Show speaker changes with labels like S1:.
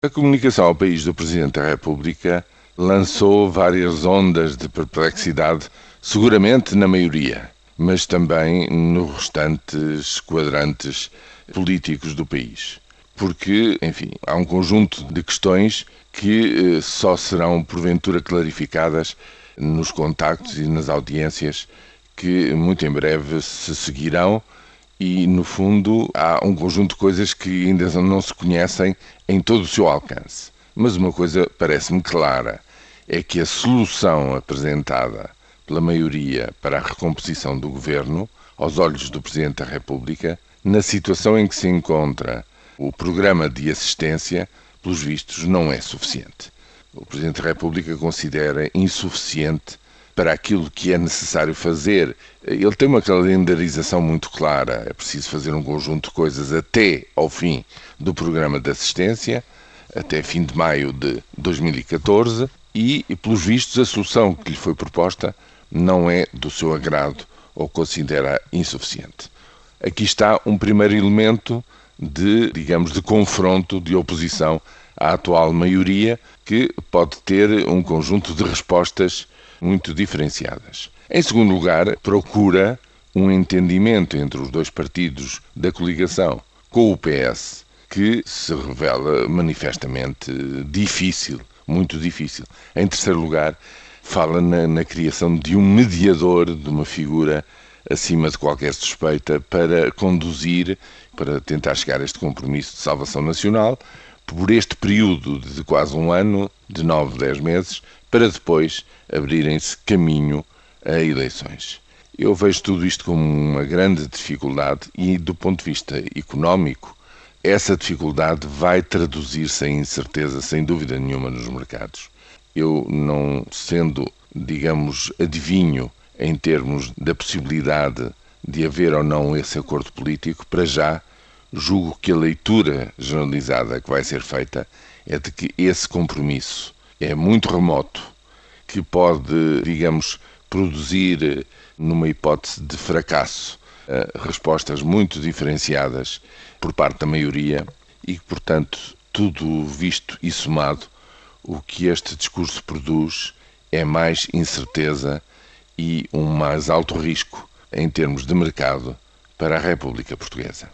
S1: A comunicação ao país do Presidente da República lançou várias ondas de perplexidade, seguramente na maioria, mas também nos restantes quadrantes políticos do país. Porque, enfim, há um conjunto de questões que eh, só serão porventura clarificadas nos contactos e nas audiências que muito em breve se seguirão e, no fundo, há um conjunto de coisas que ainda não se conhecem em todo o seu alcance. Mas uma coisa parece-me clara: é que a solução apresentada pela maioria para a recomposição do governo, aos olhos do Presidente da República, na situação em que se encontra o programa de assistência, pelos vistos, não é suficiente. O Presidente da República considera insuficiente para aquilo que é necessário fazer. Ele tem uma calendarização muito clara. É preciso fazer um conjunto de coisas até ao fim do programa de assistência, até fim de maio de 2014, e, pelos vistos, a solução que lhe foi proposta não é do seu agrado ou considera insuficiente. Aqui está um primeiro elemento de, digamos, de confronto, de oposição à atual maioria, que pode ter um conjunto de respostas muito diferenciadas. Em segundo lugar, procura um entendimento entre os dois partidos da coligação com o PS, que se revela manifestamente difícil, muito difícil. Em terceiro lugar, fala na, na criação de um mediador, de uma figura acima de qualquer suspeita, para conduzir, para tentar chegar a este compromisso de salvação nacional, por este período de quase um ano, de nove, dez meses, para depois abrirem-se caminho a eleições. Eu vejo tudo isto como uma grande dificuldade e, do ponto de vista económico, essa dificuldade vai traduzir-se em incerteza, sem dúvida nenhuma, nos mercados. Eu, não sendo, digamos, adivinho em termos da possibilidade de haver ou não esse acordo político, para já julgo que a leitura generalizada que vai ser feita é de que esse compromisso é muito remoto, que pode, digamos, produzir, numa hipótese de fracasso, eh, respostas muito diferenciadas por parte da maioria e que, portanto, tudo visto e somado, o que este discurso produz é mais incerteza e um mais alto risco em termos de mercado para a República Portuguesa.